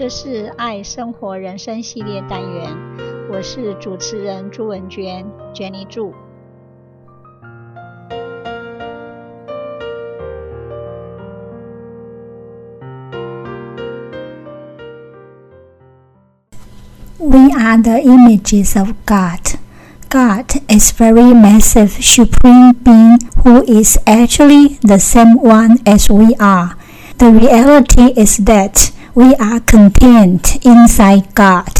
这是爱生活人生系列单元，我是主持人朱文娟，Jenny 祝。We are the images of God. God is very massive supreme being who is actually the same one as we are. The reality is that we are contained inside God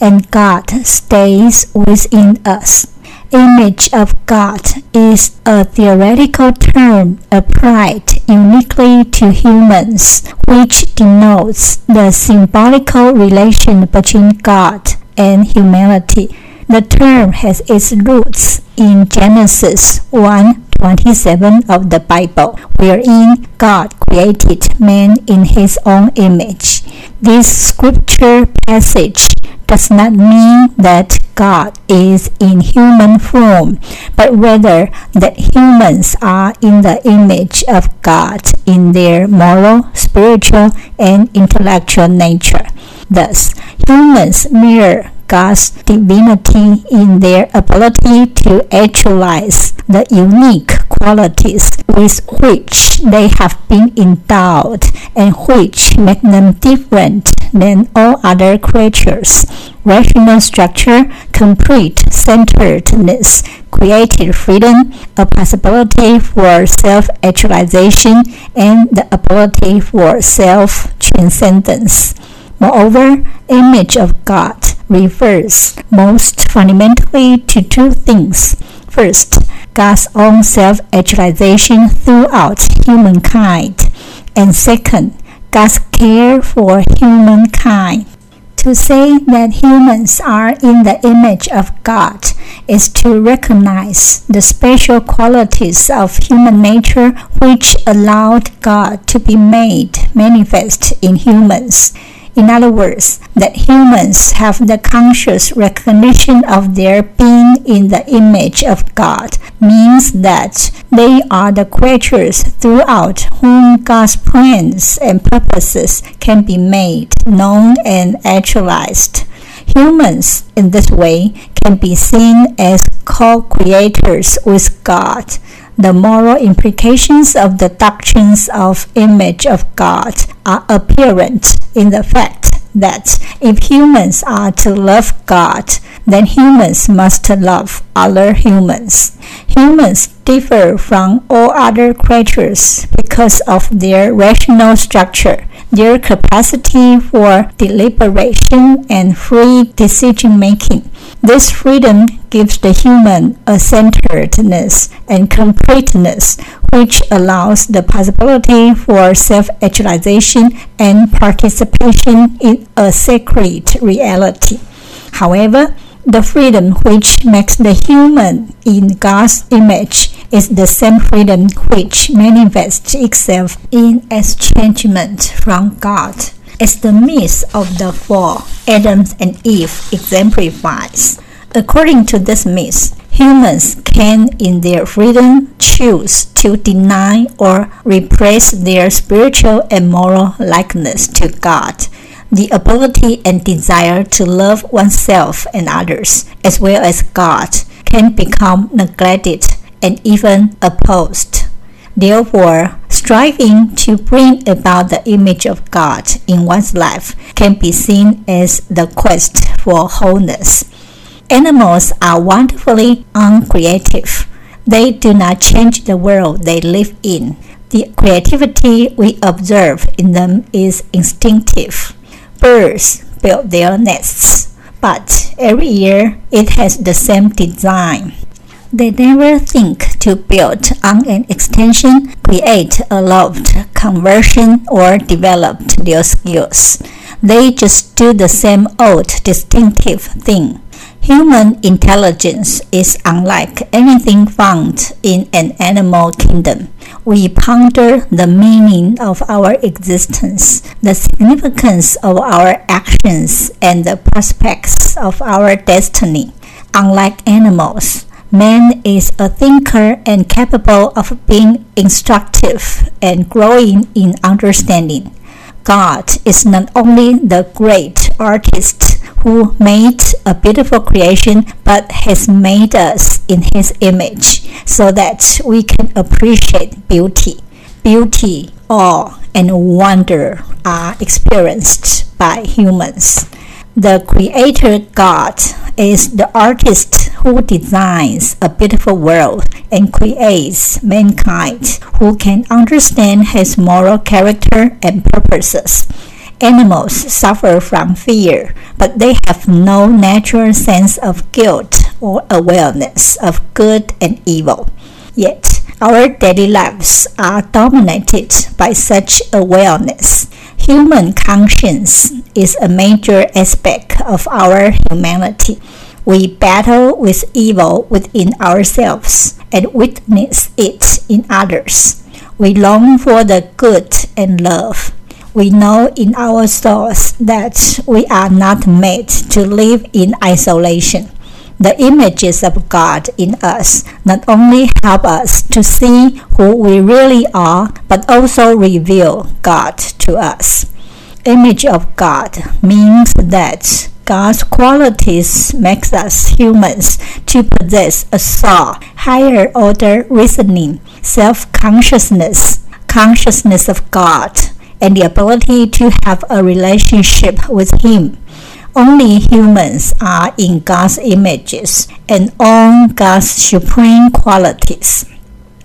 and God stays within us. Image of God is a theoretical term applied uniquely to humans, which denotes the symbolical relation between God and humanity. The term has its roots in Genesis 1 27 of the Bible, wherein God created man in his own image. This scripture passage does not mean that God is in human form, but rather that humans are in the image of God in their moral, spiritual, and intellectual nature. Thus, humans mirror God's divinity in their ability to actualize the unique qualities with which they have been endowed and which make them different than all other creatures. Rational structure, complete centeredness, creative freedom, a possibility for self actualization, and the ability for self transcendence. Moreover, image of God refers most fundamentally to two things. First, God's own self actualization throughout humankind, and second, God's care for humankind. To say that humans are in the image of God is to recognize the special qualities of human nature which allowed God to be made manifest in humans. In other words, that humans have the conscious recognition of their being in the image of God means that they are the creatures throughout whom God's plans and purposes can be made known and actualized. Humans, in this way, can be seen as co creators with God the moral implications of the doctrines of image of God are apparent in the fact that if humans are to love God, then humans must love other humans. Humans differ from all other creatures because of their rational structure, their capacity for deliberation and free decision making. This freedom gives the human a centeredness and completeness which allows the possibility for self actualization and participation in a sacred reality. However, the freedom which makes the human in God's image is the same freedom which manifests itself in estrangement from God. As the myth of the fall, Adam and Eve exemplifies. According to this myth, humans can, in their freedom, choose to deny or repress their spiritual and moral likeness to God, the ability and desire to love oneself and others, as well as God, can become neglected and even opposed. Therefore, striving to bring about the image of God in one's life can be seen as the quest for wholeness. Animals are wonderfully uncreative. They do not change the world they live in. The creativity we observe in them is instinctive. Birds build their nests, but every year it has the same design. They never think to build on an extension, create a loft, conversion, or develop their skills. They just do the same old distinctive thing. Human intelligence is unlike anything found in an animal kingdom. We ponder the meaning of our existence, the significance of our actions, and the prospects of our destiny. Unlike animals, man is a thinker and capable of being instructive and growing in understanding. God is not only the great artist who made a beautiful creation, but has made us in His image so that we can appreciate beauty. Beauty, awe, and wonder are experienced by humans. The Creator God is the artist who designs a beautiful world and creates mankind who can understand his moral character and purposes. Animals suffer from fear, but they have no natural sense of guilt or awareness of good and evil. Yet, our daily lives are dominated by such awareness. Human conscience is a major aspect of our humanity. We battle with evil within ourselves and witness it in others. We long for the good and love. We know in our souls that we are not made to live in isolation. The images of God in us not only help us to see who we really are, but also reveal God to us. Image of God means that God's qualities makes us humans to possess a soul, higher order reasoning, self-consciousness, consciousness of God, and the ability to have a relationship with Him. Only humans are in God's images and own God's supreme qualities.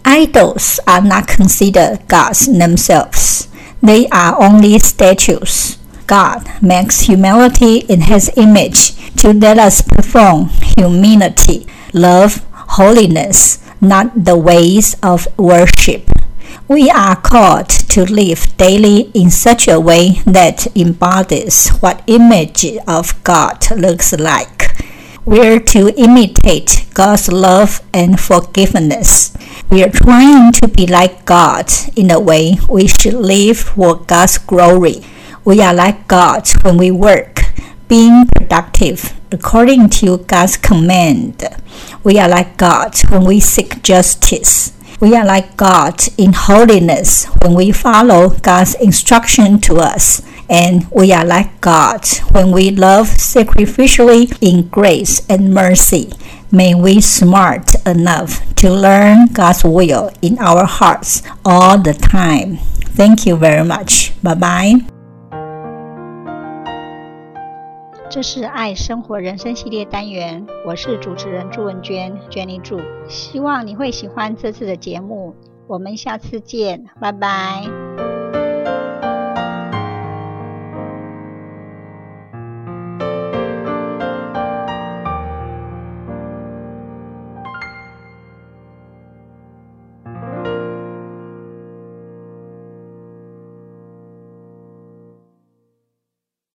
Idols are not considered gods themselves. They are only statues. God makes humility in His image to let us perform humility, love, holiness, not the ways of worship. We are called to live daily in such a way that embodies what image of God looks like. We're to imitate God's love and forgiveness. We are trying to be like God in a way we should live for God's glory. We are like God when we work, being productive according to God's command. We are like God when we seek justice. We are like God in holiness when we follow God's instruction to us. And we are like God when we love sacrificially in grace and mercy. May we smart enough to learn God's will in our hearts all the time. Thank you very much. Bye bye. 这是爱生活人生系列单元，我是主持人朱文娟，Jenny 祝，希望你会喜欢这次的节目，我们下次见，拜拜。